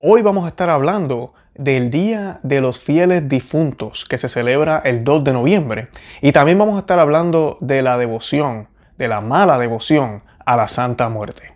Hoy vamos a estar hablando del Día de los Fieles Difuntos que se celebra el 2 de noviembre y también vamos a estar hablando de la devoción, de la mala devoción a la Santa Muerte.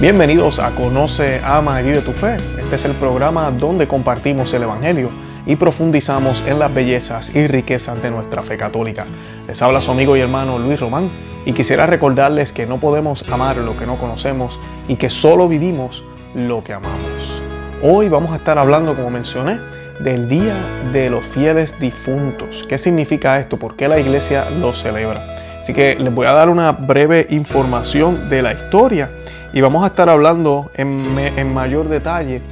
Bienvenidos a Conoce, Ama y Vive tu Fe. Este es el programa donde compartimos el Evangelio y profundizamos en las bellezas y riquezas de nuestra fe católica. Les habla su amigo y hermano Luis Román y quisiera recordarles que no podemos amar lo que no conocemos y que solo vivimos lo que amamos. Hoy vamos a estar hablando, como mencioné, del Día de los Fieles Difuntos. ¿Qué significa esto? ¿Por qué la iglesia lo celebra? Así que les voy a dar una breve información de la historia y vamos a estar hablando en, en mayor detalle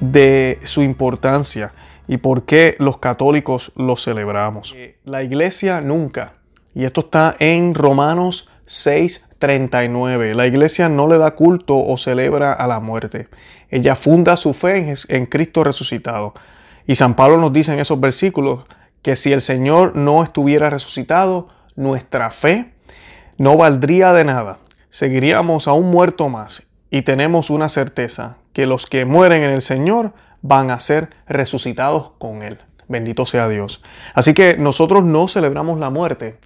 de su importancia y por qué los católicos lo celebramos. Eh, la iglesia nunca, y esto está en Romanos 6:39, la iglesia no le da culto o celebra a la muerte. Ella funda su fe en Cristo resucitado. Y San Pablo nos dice en esos versículos que si el Señor no estuviera resucitado, nuestra fe no valdría de nada. Seguiríamos a un muerto más y tenemos una certeza que los que mueren en el Señor van a ser resucitados con Él. Bendito sea Dios. Así que nosotros no celebramos la muerte.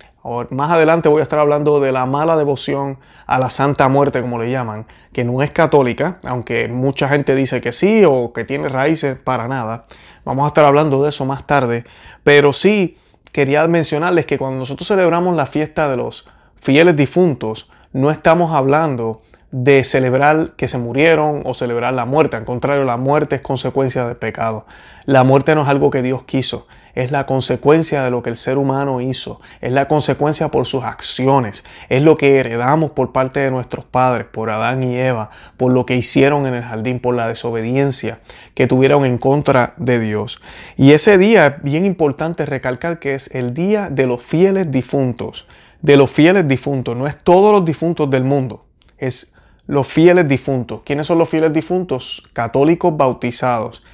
más adelante voy a estar hablando de la mala devoción a la Santa Muerte, como le llaman, que no es católica, aunque mucha gente dice que sí o que tiene raíces para nada. Vamos a estar hablando de eso más tarde. Pero sí quería mencionarles que cuando nosotros celebramos la fiesta de los fieles difuntos, no estamos hablando de celebrar que se murieron o celebrar la muerte. Al contrario, la muerte es consecuencia del pecado. La muerte no es algo que Dios quiso, es la consecuencia de lo que el ser humano hizo, es la consecuencia por sus acciones, es lo que heredamos por parte de nuestros padres, por Adán y Eva, por lo que hicieron en el jardín, por la desobediencia que tuvieron en contra de Dios. Y ese día es bien importante recalcar que es el día de los fieles difuntos, de los fieles difuntos, no es todos los difuntos del mundo, es los fieles difuntos. ¿Quiénes son los fieles difuntos? Católicos bautizados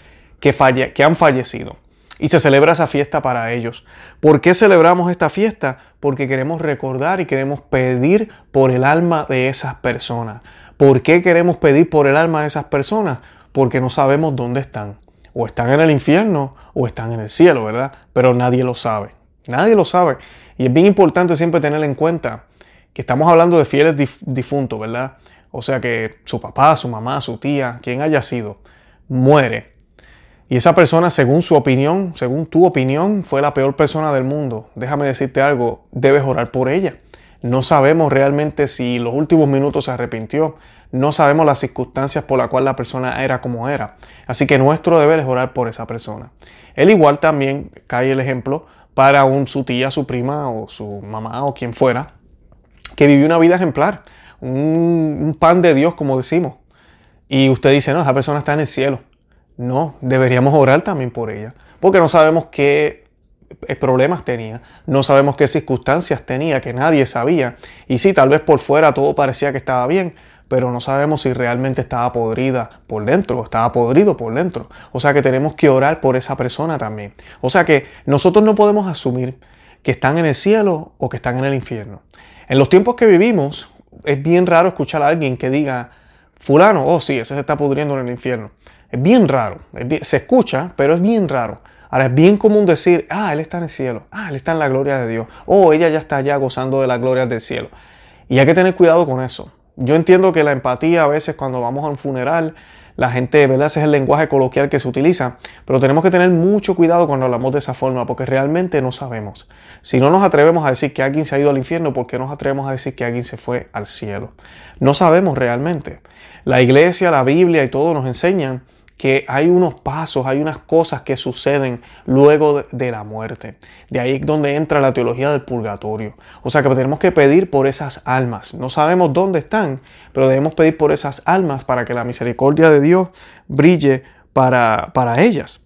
que, que han fallecido. Y se celebra esa fiesta para ellos. ¿Por qué celebramos esta fiesta? Porque queremos recordar y queremos pedir por el alma de esas personas. ¿Por qué queremos pedir por el alma de esas personas? Porque no sabemos dónde están. O están en el infierno o están en el cielo, ¿verdad? Pero nadie lo sabe. Nadie lo sabe. Y es bien importante siempre tener en cuenta que estamos hablando de fieles difuntos, ¿verdad? O sea que su papá, su mamá, su tía, quien haya sido, muere. Y esa persona, según su opinión, según tu opinión, fue la peor persona del mundo. Déjame decirte algo, debes orar por ella. No sabemos realmente si los últimos minutos se arrepintió. No sabemos las circunstancias por las cuales la persona era como era. Así que nuestro deber es orar por esa persona. El igual también cae el ejemplo para un, su tía, su prima o su mamá o quien fuera, que vivió una vida ejemplar un, pan de Dios, como decimos. Y usted dice, no, esa persona está en el cielo. No, deberíamos orar también por ella, porque no sabemos qué eh, problemas tenía, no sabemos qué circunstancias tenía, que nadie sabía. Y sí, tal vez por fuera todo parecía que estaba bien, pero no sabemos si realmente estaba podrida por dentro o estaba podrido por dentro. O sea que tenemos que orar por esa persona también. O sea que nosotros no podemos asumir que están en el cielo o que están en el infierno. En los tiempos que vivimos, es bien raro escuchar a alguien que diga, fulano, oh sí, ese se está pudriendo en el infierno. Es bien raro, se escucha, pero es bien raro. Ahora es bien común decir, ah, él está en el cielo, ah, él está en la gloria de Dios, o oh, ella ya está allá gozando de la gloria del cielo. Y hay que tener cuidado con eso. Yo entiendo que la empatía a veces cuando vamos a un funeral la gente, ¿verdad? Ese es el lenguaje coloquial que se utiliza, pero tenemos que tener mucho cuidado cuando hablamos de esa forma, porque realmente no sabemos. Si no nos atrevemos a decir que alguien se ha ido al infierno, ¿por qué nos atrevemos a decir que alguien se fue al cielo? No sabemos realmente. La iglesia, la Biblia y todo nos enseñan que hay unos pasos, hay unas cosas que suceden luego de la muerte. De ahí es donde entra la teología del purgatorio. O sea que tenemos que pedir por esas almas. No sabemos dónde están, pero debemos pedir por esas almas para que la misericordia de Dios brille para, para ellas.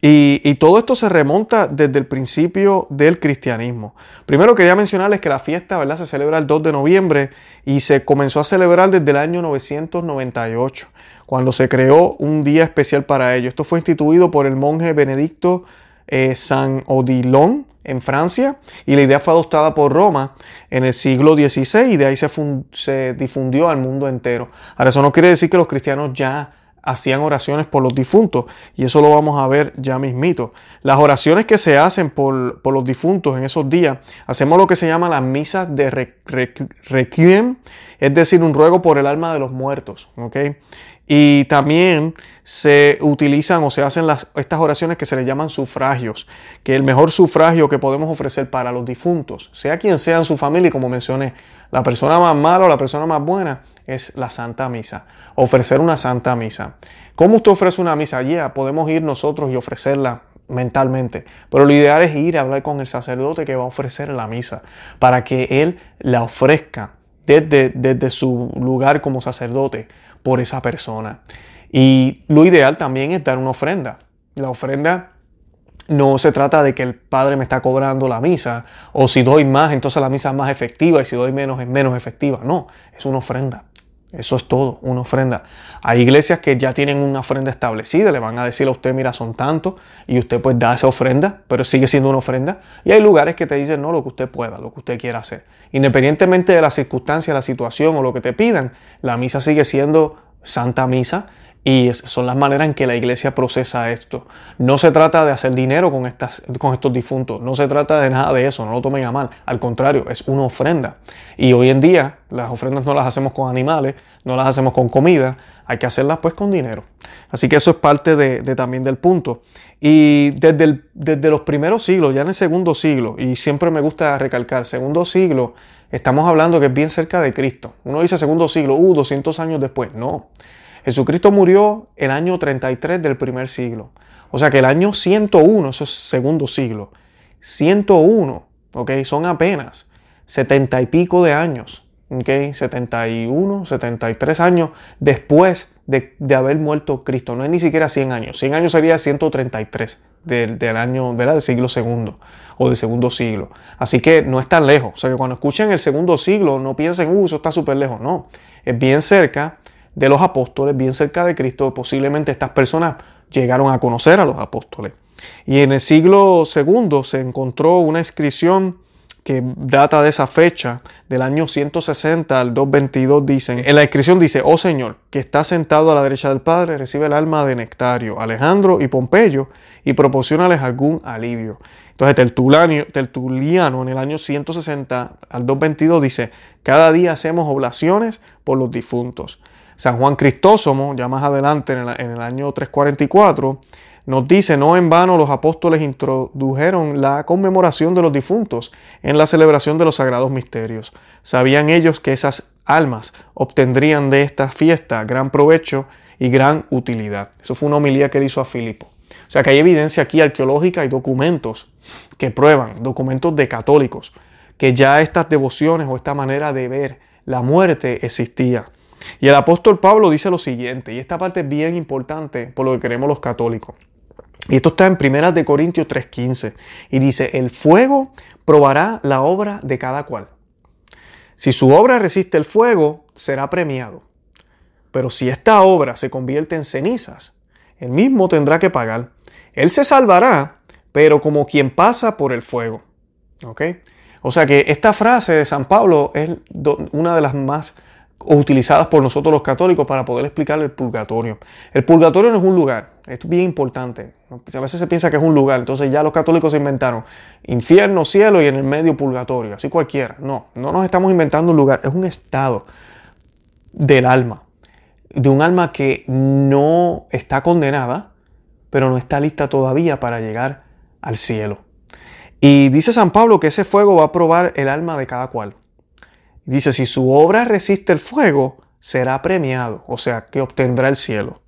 Y, todo esto se remonta desde el principio del cristianismo. Primero quería mencionarles que la fiesta ¿verdad? se celebra el 2 de noviembre y se comenzó a celebrar desde el año 998 cuando se creó un día especial para ello. Esto fue instituido por el monje Benedicto eh, San Odilon en Francia y la idea fue adoptada por Roma en el siglo XVI y de ahí se, difundió al mundo entero. Ahora eso no quiere decir que los cristianos ya hacían oraciones por los difuntos y eso lo vamos a ver ya mismito. Las oraciones que se hacen por, los difuntos en esos días, hacemos lo que se llama las misas de requiem, es decir, un ruego por el alma de los muertos, ¿ok? Y también se utilizan o se hacen las, estas oraciones que se les llaman sufragios, que el mejor sufragio que podemos ofrecer para los difuntos, sea quien sea en su familia, y como mencioné, la persona más mala o la persona más buena, es la Santa Misa. Ofrecer una Santa Misa. ¿Cómo usted ofrece una misa? Ya podemos ir nosotros y ofrecerla mentalmente. Pero lo ideal es ir a hablar con el sacerdote que va a ofrecer la misa para que él la ofrezca desde, desde su lugar como sacerdote por esa persona. Y lo ideal también es dar una ofrenda. La ofrenda no se trata de que el padre me está cobrando la misa o si doy más entonces la misa es más efectiva y si doy menos es menos efectiva. No, es una ofrenda. Eso es todo, una ofrenda. Hay iglesias que ya tienen una ofrenda establecida, le van a decir a usted, mira, son tantos, y usted pues da esa ofrenda, pero sigue siendo una ofrenda. Y hay lugares que te dicen, no, lo que usted pueda, lo que usted quiera hacer. Independientemente de la circunstancia, la situación o lo que te pidan, la misa sigue siendo santa misa y son las maneras en que la iglesia procesa esto. No se trata de hacer dinero con, estas, con estos difuntos, no se trata de nada de eso, no lo tomen a mal. Al contrario, es una ofrenda. Y hoy en día las ofrendas no las hacemos con animales, no las hacemos con comida, hay que hacerlas pues con dinero. Así que eso es parte de, también del punto. Y desde, desde los primeros siglos, ya en el segundo siglo, y siempre me gusta recalcar, segundo siglo, estamos hablando que es bien cerca de Cristo. Uno dice segundo siglo, uh, 200 años después. No. Jesucristo murió el año 33 del primer siglo. O sea que el año 101, eso es segundo siglo. 101, ¿ok? Son apenas 70 y pico de años, ¿ok? 71, 73 años después de, haber muerto Cristo. No es ni siquiera 100 años. 100 años sería 133 del, del año, ¿verdad? Del siglo segundo o del segundo siglo. Así que no es tan lejos. O sea que cuando escuchen el segundo siglo, no piensen, uh, eso está súper lejos. No, es bien cerca de los apóstoles, bien cerca de Cristo. Posiblemente estas personas llegaron a conocer a los apóstoles. Y en el siglo segundo se encontró una inscripción que data de esa fecha, del año 160 al 222, dicen, en la inscripción dice, oh Señor, que está sentado a la derecha del Padre, recibe el alma de Nectario, Alejandro y Pompeyo y proporcionales algún alivio. Entonces Tertuliano, Tertuliano en el año 160 al 222 dice, cada día hacemos oblaciones por los difuntos. San Juan Cristósomo, ya más adelante en el, año 344, nos dice, no en vano los apóstoles introdujeron la conmemoración de los difuntos en la celebración de los sagrados misterios. Sabían ellos que esas almas obtendrían de esta fiesta gran provecho y gran utilidad. Eso fue una homilía que hizo a Filipo. O sea que hay evidencia aquí arqueológica y documentos que prueban, documentos de católicos, que ya estas devociones o esta manera de ver la muerte existía. Y el apóstol Pablo dice lo siguiente, y esta parte es bien importante por lo que queremos los católicos. Y esto está en Primeras Corintios 3:15 y dice, "El fuego probará la obra de cada cual. Si su obra resiste el fuego, será premiado. Pero si esta obra se convierte en cenizas, él mismo tendrá que pagar. Él se salvará, pero como quien pasa por el fuego." ¿Ok? O sea que esta frase de San Pablo es una de las más utilizadas por nosotros los católicos para poder explicar el purgatorio. El purgatorio no es un lugar, esto es bien importante. A veces se piensa que es un lugar, entonces ya los católicos se inventaron infierno, cielo y en el medio purgatorio, así cualquiera. No, no nos estamos inventando un lugar, es un estado del alma, de un alma que no está condenada, pero no está lista todavía para llegar al cielo. Y dice San Pablo que ese fuego va a probar el alma de cada cual. Dice, si su obra resiste el fuego, será premiado, o sea, que obtendrá el cielo.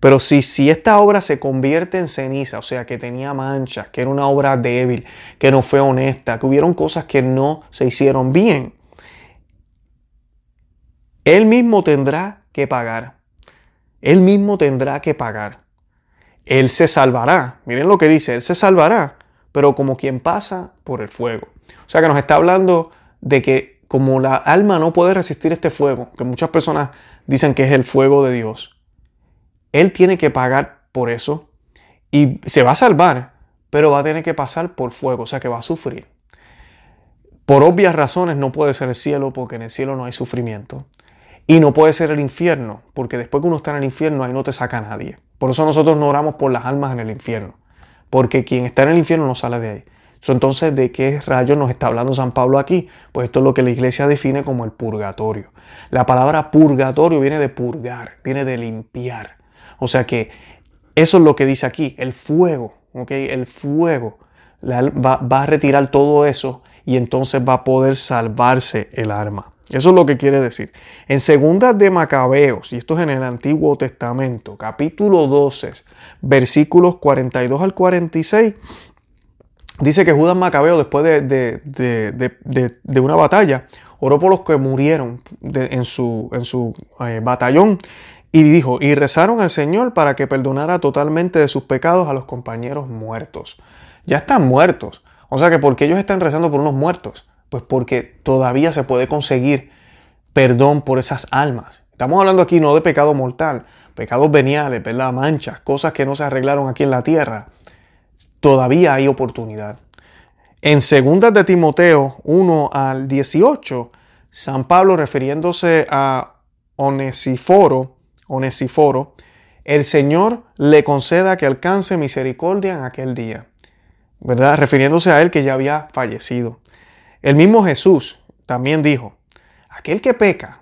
Pero si, si esta obra se convierte en ceniza, o sea, que tenía manchas, que era una obra débil, que no fue honesta, que hubieron cosas que no se hicieron bien, él mismo tendrá que pagar. Él mismo tendrá que pagar. Él se salvará. Miren lo que dice, él se salvará, pero como quien pasa por el fuego. O sea que nos está hablando de que como la alma no puede resistir este fuego, que muchas personas dicen que es el fuego de Dios, Él tiene que pagar por eso y se va a salvar, pero va a tener que pasar por fuego, o sea que va a sufrir. Por obvias razones no puede ser el cielo porque en el cielo no hay sufrimiento. Y no puede ser el infierno, porque después que uno está en el infierno ahí no te saca nadie. Por eso nosotros no oramos por las almas en el infierno, porque quien está en el infierno no sale de ahí. Entonces, ¿de qué rayos nos está hablando San Pablo aquí? Pues esto es lo que la iglesia define como el purgatorio. La palabra purgatorio viene de purgar, viene de limpiar. O sea que eso es lo que dice aquí, el fuego, ¿ok? El fuego va, a retirar todo eso y entonces va a poder salvarse el arma. Eso es lo que quiere decir. En Segunda de Macabeos, y esto es en el Antiguo Testamento, capítulo 12, versículos 42 al 46, dice que Judas Macabeo, después de, una batalla, oró por los que murieron en su, en su eh, batallón y dijo, y rezaron al Señor para que perdonara totalmente de sus pecados a los compañeros muertos. Ya están muertos. O sea que, ¿por qué ellos están rezando por unos muertos? Pues porque todavía se puede conseguir perdón por esas almas. Estamos hablando aquí no de pecado mortal, pecados veniales, ¿verdad? Manchas, cosas que no se arreglaron aquí en la tierra. Todavía hay oportunidad. En 2 de Timoteo 1 al 18, San Pablo refiriéndose a Onesiforo, Onesiforo, el Señor le conceda que alcance misericordia en aquel día. ¿Verdad? Refiriéndose a él que ya había fallecido. El mismo Jesús también dijo, aquel que peca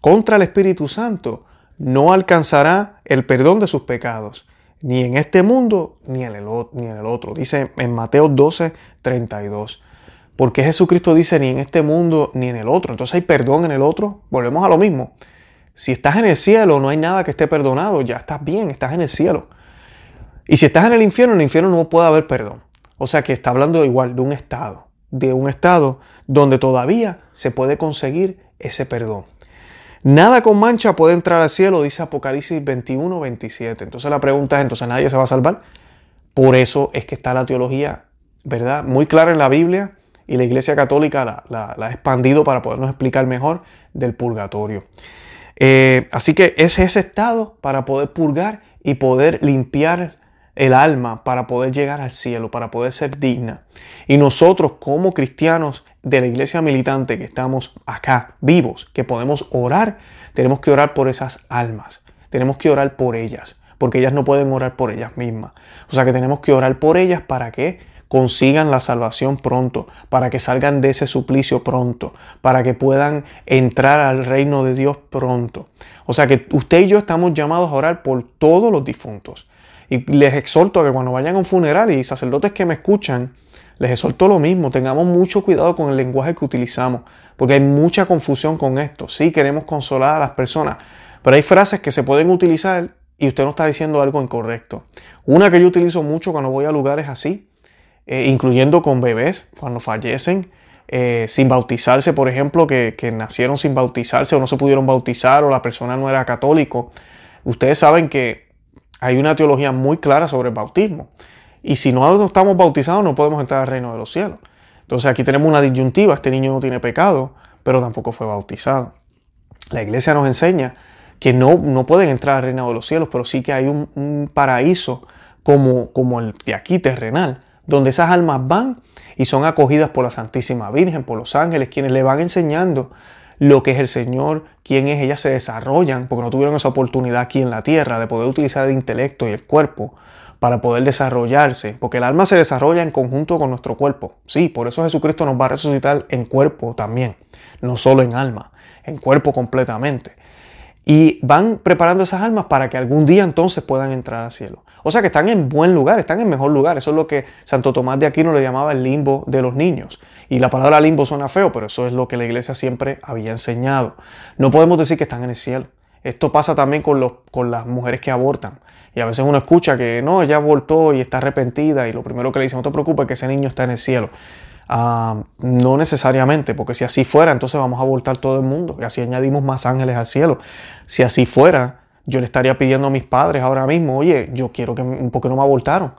contra el Espíritu Santo no alcanzará el perdón de sus pecados, ni en este mundo ni en el, otro. Dice en Mateo 12, 32. Porque Jesucristo dice ni en este mundo ni en el otro. Entonces hay perdón en el otro. Volvemos a lo mismo. Si estás en el cielo, no hay nada que esté perdonado. Ya estás bien, estás en el cielo. Y si estás en el infierno, en el infierno no puede haber perdón. O sea que está hablando igual de un estado de un estado donde todavía se puede conseguir ese perdón. Nada con mancha puede entrar al cielo, dice Apocalipsis 21, 27. Entonces la pregunta es, ¿entonces nadie se va a salvar? Por eso es que está la teología, ¿verdad? Muy clara en la Biblia y la Iglesia Católica la, ha expandido para podernos explicar mejor del purgatorio. Eh, así que es ese estado para poder purgar y poder limpiar el alma para poder llegar al cielo, para poder ser digna. Y nosotros como cristianos de la iglesia militante que estamos acá vivos, que podemos orar, tenemos que orar por esas almas, tenemos que orar por ellas, porque ellas no pueden orar por ellas mismas. O sea que tenemos que orar por ellas para que consigan la salvación pronto, para que salgan de ese suplicio pronto, para que puedan entrar al reino de Dios pronto. O sea que usted y yo estamos llamados a orar por todos los difuntos. Y les exhorto a que cuando vayan a un funeral y sacerdotes que me escuchan, les exhorto lo mismo, tengamos mucho cuidado con el lenguaje que utilizamos, porque hay mucha confusión con esto. Sí, queremos consolar a las personas, pero hay frases que se pueden utilizar y usted no está diciendo algo incorrecto. Una que yo utilizo mucho cuando voy a lugares así, eh, incluyendo con bebés, cuando fallecen, eh, sin bautizarse, por ejemplo, que, que, nacieron sin bautizarse o no se pudieron bautizar o la persona no era católico. Ustedes saben que hay una teología muy clara sobre el bautismo. Y si no estamos bautizados, no podemos entrar al reino de los cielos. Entonces aquí tenemos una disyuntiva. Este niño no tiene pecado, pero tampoco fue bautizado. La iglesia nos enseña que no, no pueden entrar al reino de los cielos, pero sí que hay un, paraíso como, como el de aquí terrenal, donde esas almas van y son acogidas por la Santísima Virgen, por los ángeles, quienes le van enseñando lo que es el Señor, quién es, ellas se desarrollan, porque no tuvieron esa oportunidad aquí en la tierra de poder utilizar el intelecto y el cuerpo para poder desarrollarse, porque el alma se desarrolla en conjunto con nuestro cuerpo. Sí, por eso Jesucristo nos va a resucitar en cuerpo también, no solo en alma, en cuerpo completamente. Y van preparando esas almas para que algún día entonces puedan entrar al cielo. O sea que están en buen lugar, están en mejor lugar. Eso es lo que Santo Tomás de Aquino le llamaba el limbo de los niños. Y la palabra limbo suena feo, pero eso es lo que la iglesia siempre había enseñado. No podemos decir que están en el cielo. Esto pasa también con, con las mujeres que abortan. Y a veces uno escucha que no, ella abortó y está arrepentida y lo primero que le dicen, no te preocupes, que ese niño está en el cielo. Ah, no necesariamente, porque si así fuera, entonces vamos a abortar todo el mundo y así añadimos más ángeles al cielo. Si así fuera, yo le estaría pidiendo a mis padres ahora mismo, oye, yo quiero que, ¿por qué no me abortaron?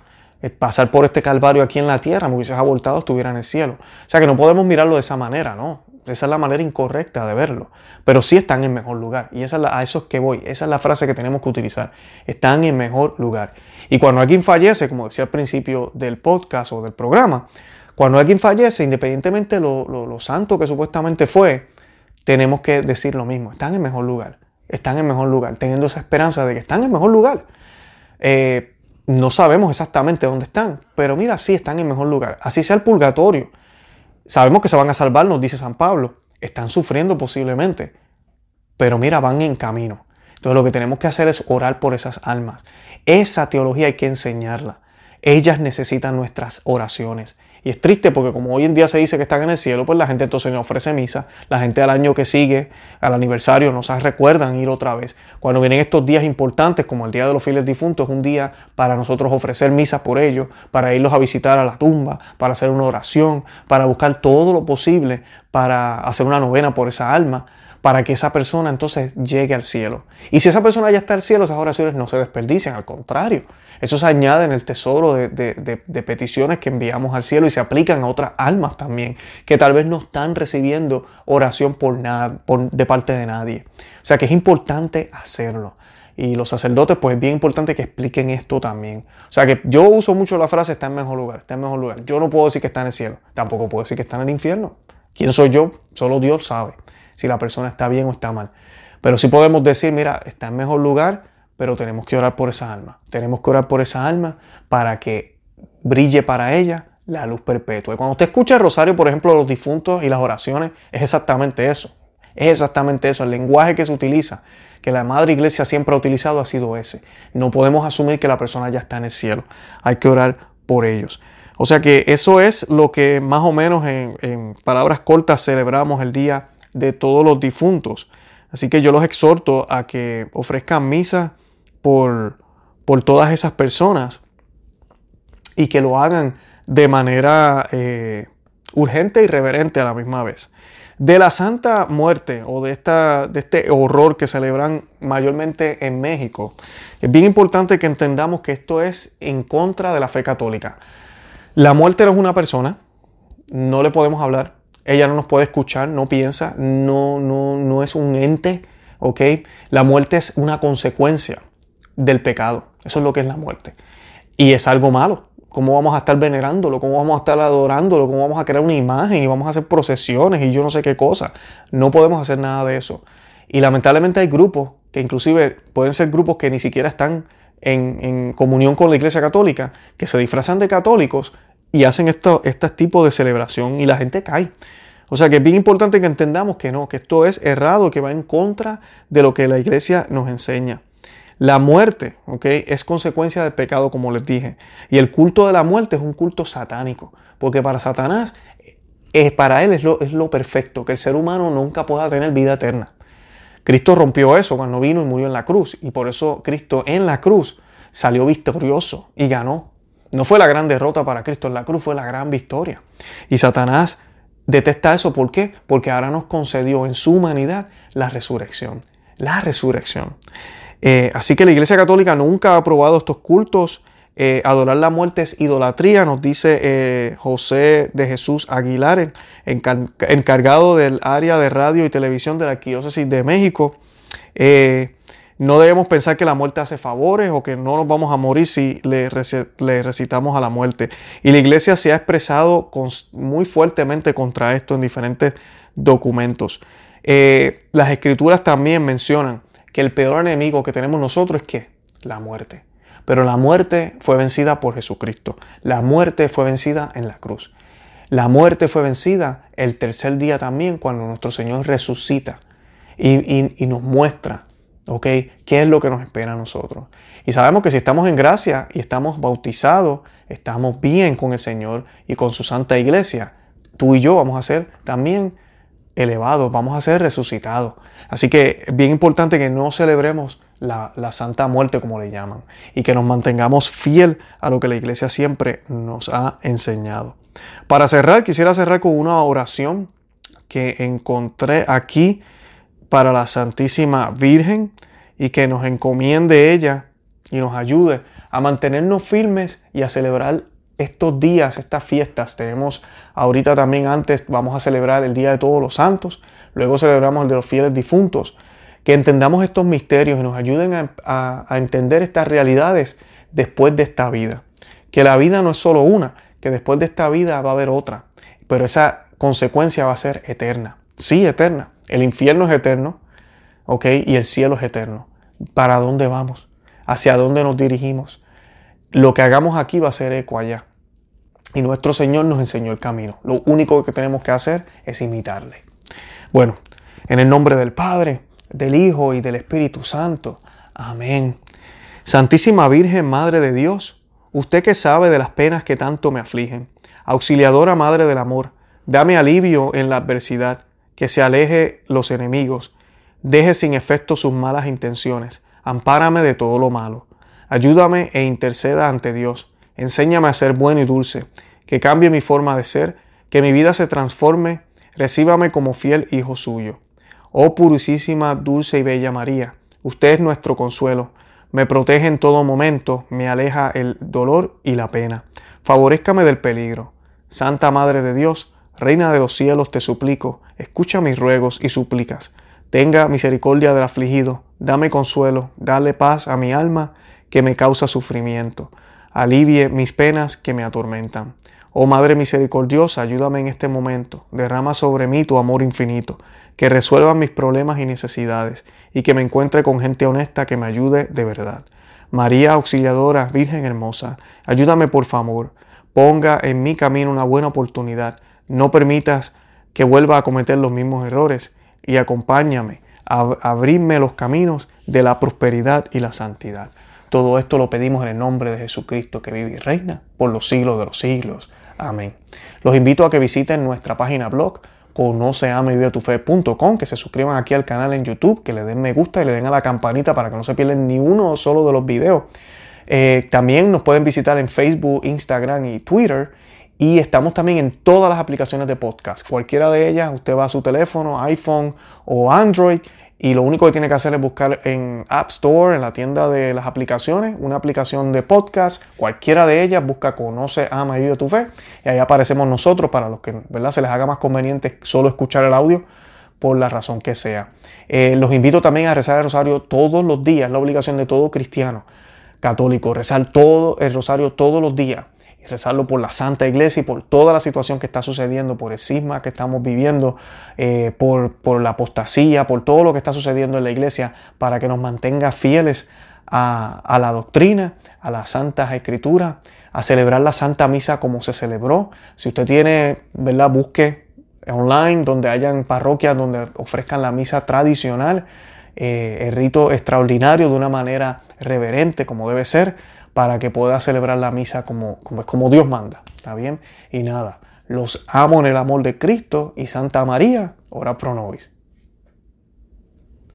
pasar por este calvario aquí en la tierra, me hubieses abortado, estuviera en el cielo. O sea que no podemos mirarlo de esa manera, ¿no? Esa es la manera incorrecta de verlo. Pero sí están en mejor lugar. Y esa es a eso es que voy. Esa es la frase que tenemos que utilizar. Están en mejor lugar. Y cuando alguien fallece, como decía al principio del podcast o del programa, cuando alguien fallece, independientemente de lo, lo, santo que supuestamente fue, tenemos que decir lo mismo. Están en mejor lugar. Están en mejor lugar. Teniendo esa esperanza de que están en mejor lugar. Eh, no sabemos exactamente dónde están, pero mira, sí están en mejor lugar. Así sea el purgatorio. Sabemos que se van a salvar, nos dice San Pablo. Están sufriendo posiblemente, pero mira, van en camino. Entonces lo que tenemos que hacer es orar por esas almas. Esa teología hay que enseñarla. Ellas necesitan nuestras oraciones. Y es triste porque como hoy en día se dice que están en el cielo, pues la gente entonces no ofrece misa. La gente al año que sigue, al aniversario, nos recuerdan ir otra vez. Cuando vienen estos días importantes, como el Día de los Fieles Difuntos, es un día para nosotros ofrecer misa por ellos, para irlos a visitar a la tumba, para hacer una oración, para buscar todo lo posible para hacer una novena por esa alma para que esa persona entonces llegue al cielo. Y si esa persona ya está al cielo, esas oraciones no se desperdician, al contrario, eso se añade en el tesoro de, peticiones que enviamos al cielo y se aplican a otras almas también, que tal vez no están recibiendo oración por nada, de parte de nadie. O sea que es importante hacerlo. Y los sacerdotes, pues es bien importante que expliquen esto también. O sea que yo uso mucho la frase está en mejor lugar, está en mejor lugar. Yo no puedo decir que está en el cielo, tampoco puedo decir que está en el infierno. ¿Quién soy yo? Solo Dios sabe si la persona está bien o está mal. Pero sí podemos decir, mira, está en mejor lugar, pero tenemos que orar por esa alma. Tenemos que orar por esa alma para que brille para ella la luz perpetua. Cuando usted escucha el rosario, por ejemplo, los difuntos y las oraciones, es exactamente eso. Es exactamente eso. El lenguaje que se utiliza, que la Madre Iglesia siempre ha utilizado, ha sido ese. No podemos asumir que la persona ya está en el cielo. Hay que orar por ellos. O sea que eso es lo que más o menos en, en palabras cortas celebramos el día de todos los difuntos. Así que yo los exhorto a que ofrezcan misa por, por todas esas personas y que lo hagan de manera eh, urgente y reverente a la misma vez. De la Santa Muerte o de, esta, de este horror que celebran mayormente en México, es bien importante que entendamos que esto es en contra de la fe católica. La muerte no es una persona, no le podemos hablar, ella no nos puede escuchar, no piensa, no, no, no es un ente, ¿ok? La muerte es una consecuencia del pecado. Eso es lo que es la muerte. Y es algo malo. ¿Cómo vamos a estar venerándolo? ¿Cómo vamos a estar adorándolo? ¿Cómo vamos a crear una imagen y vamos a hacer procesiones y yo no sé qué cosa? No podemos hacer nada de eso. Y lamentablemente hay grupos que inclusive pueden ser grupos que ni siquiera están en, en comunión con la Iglesia Católica, que se disfrazan de católicos y hacen esto, este tipo de celebración y la gente cae. O sea que es bien importante que entendamos que no, que esto es errado, que va en contra de lo que la iglesia nos enseña. La muerte, ¿ok? Es consecuencia del pecado, como les dije. Y el culto de la muerte es un culto satánico, porque para Satanás, es, para él es lo, es lo perfecto, que el ser humano nunca pueda tener vida eterna. Cristo rompió eso cuando vino y murió en la cruz, y por eso Cristo en la cruz salió victorioso y ganó no fue la gran derrota para Cristo en la cruz, fue la gran victoria. Y Satanás detesta eso. ¿Por qué? Porque ahora nos concedió en su humanidad la resurrección. La resurrección. Eh, así que la Iglesia Católica nunca ha aprobado estos cultos. Eh, adorar la muerte es idolatría, nos dice eh, José de Jesús Aguilar, encargado del área de radio y televisión de la Arquidiócesis de México. No debemos pensar que la muerte hace favores o que no nos vamos a morir si le, recitamos a la muerte. Y la iglesia se ha expresado muy fuertemente contra esto en diferentes documentos. Eh, las escrituras también mencionan que el peor enemigo que tenemos nosotros es que la muerte. Pero la muerte fue vencida por Jesucristo. La muerte fue vencida en la cruz. La muerte fue vencida el tercer día también cuando nuestro Señor resucita y nos muestra ¿Ok? ¿Qué es lo que nos espera a nosotros? Y sabemos que si estamos en gracia y estamos bautizados, estamos bien con el Señor y con su santa iglesia, tú y yo vamos a ser también elevados, vamos a ser resucitados. Así que es bien importante que no celebremos la, la, santa muerte como le llaman y que nos mantengamos fiel a lo que la iglesia siempre nos ha enseñado. Para cerrar, quisiera cerrar con una oración que encontré aquí para la Santísima Virgen y que nos encomiende ella y nos ayude a mantenernos firmes y a celebrar estos días, estas fiestas, tenemos ahorita también antes, vamos a celebrar el Día de Todos los Santos, luego celebramos el de los fieles difuntos, que entendamos estos misterios y nos ayuden a, entender estas realidades después de esta vida. Que la vida no es solo una, que después de esta vida va a haber otra, pero esa consecuencia va a ser eterna. Sí, eterna. El infierno es eterno, ¿ok? Y el cielo es eterno. ¿Para dónde vamos? ¿Hacia dónde nos dirigimos? Lo que hagamos aquí va a ser eco allá. Y nuestro Señor nos enseñó el camino. Lo único que tenemos que hacer es imitarle. Bueno, en el nombre del Padre, del Hijo y del Espíritu Santo. Amén. Santísima Virgen, Madre de Dios, usted que sabe de las penas que tanto me afligen, auxiliadora Madre del Amor, dame alivio en la adversidad, que se aleje los enemigos, deje sin efecto sus malas intenciones, ampárame de todo lo malo, ayúdame e interceda ante Dios, enséñame a ser bueno y dulce, que cambie mi forma de ser, que mi vida se transforme, recíbame como fiel hijo suyo. Oh purísima, dulce y bella María, usted es nuestro consuelo, me protege en todo momento, me aleja el dolor y la pena. Favorezcame del peligro. Santa Madre de Dios, Reina de los cielos, te suplico, escucha mis ruegos y súplicas. Tenga misericordia del afligido, dame consuelo, dale paz a mi alma que me causa sufrimiento. Alivie mis penas que me atormentan. Oh Madre misericordiosa, ayúdame en este momento. Derrama sobre mí tu amor infinito, que resuelva mis problemas y necesidades, y que me encuentre con gente honesta que me ayude de verdad. María Auxiliadora, Virgen hermosa, ayúdame por favor. Ponga en mi camino una buena oportunidad. No permitas que vuelva a cometer los mismos errores y acompáñame a abrirme los caminos de la prosperidad y la santidad. Todo esto lo pedimos en el nombre de Jesucristo que vive y reina por los siglos de los siglos. Amén. Los invito a que visiten nuestra página blog conoceamevivetufe.com, que se suscriban aquí al canal en YouTube, que le den me gusta y le den a la campanita para que no se pierdan ni uno solo de los videos. Eh, también nos pueden visitar en Facebook, Instagram y Twitter. Y estamos también en todas las aplicaciones de podcast. Cualquiera de ellas, usted va a su teléfono, iPhone o Android y lo único que tiene que hacer es buscar en App Store, en la tienda de las aplicaciones, una aplicación de podcast, cualquiera de ellas, busca Conoce, Ama y Vive tu Fe. Y ahí aparecemos nosotros para los que ¿verdad? se les haga más conveniente solo escuchar el audio por la razón que sea. Eh, los invito también a rezar el rosario todos los días, la obligación de todo cristiano católico, rezar todo el rosario todos los días y rezarlo por la Santa Iglesia y por toda la situación que está sucediendo, por el cisma que estamos viviendo, eh, por, por, la apostasía, por todo lo que está sucediendo en la Iglesia, para que nos mantenga fieles a, a la doctrina, a las santas escrituras, a celebrar la Santa Misa como se celebró. Si usted tiene, ¿verdad? Busque online donde hayan parroquias donde ofrezcan la misa tradicional, eh, el rito extraordinario de una manera reverente como debe ser para que pueda celebrar la misa como, como, como Dios manda. ¿Está bien? Y nada, los amo en el amor de Cristo y Santa María, ora pro nobis.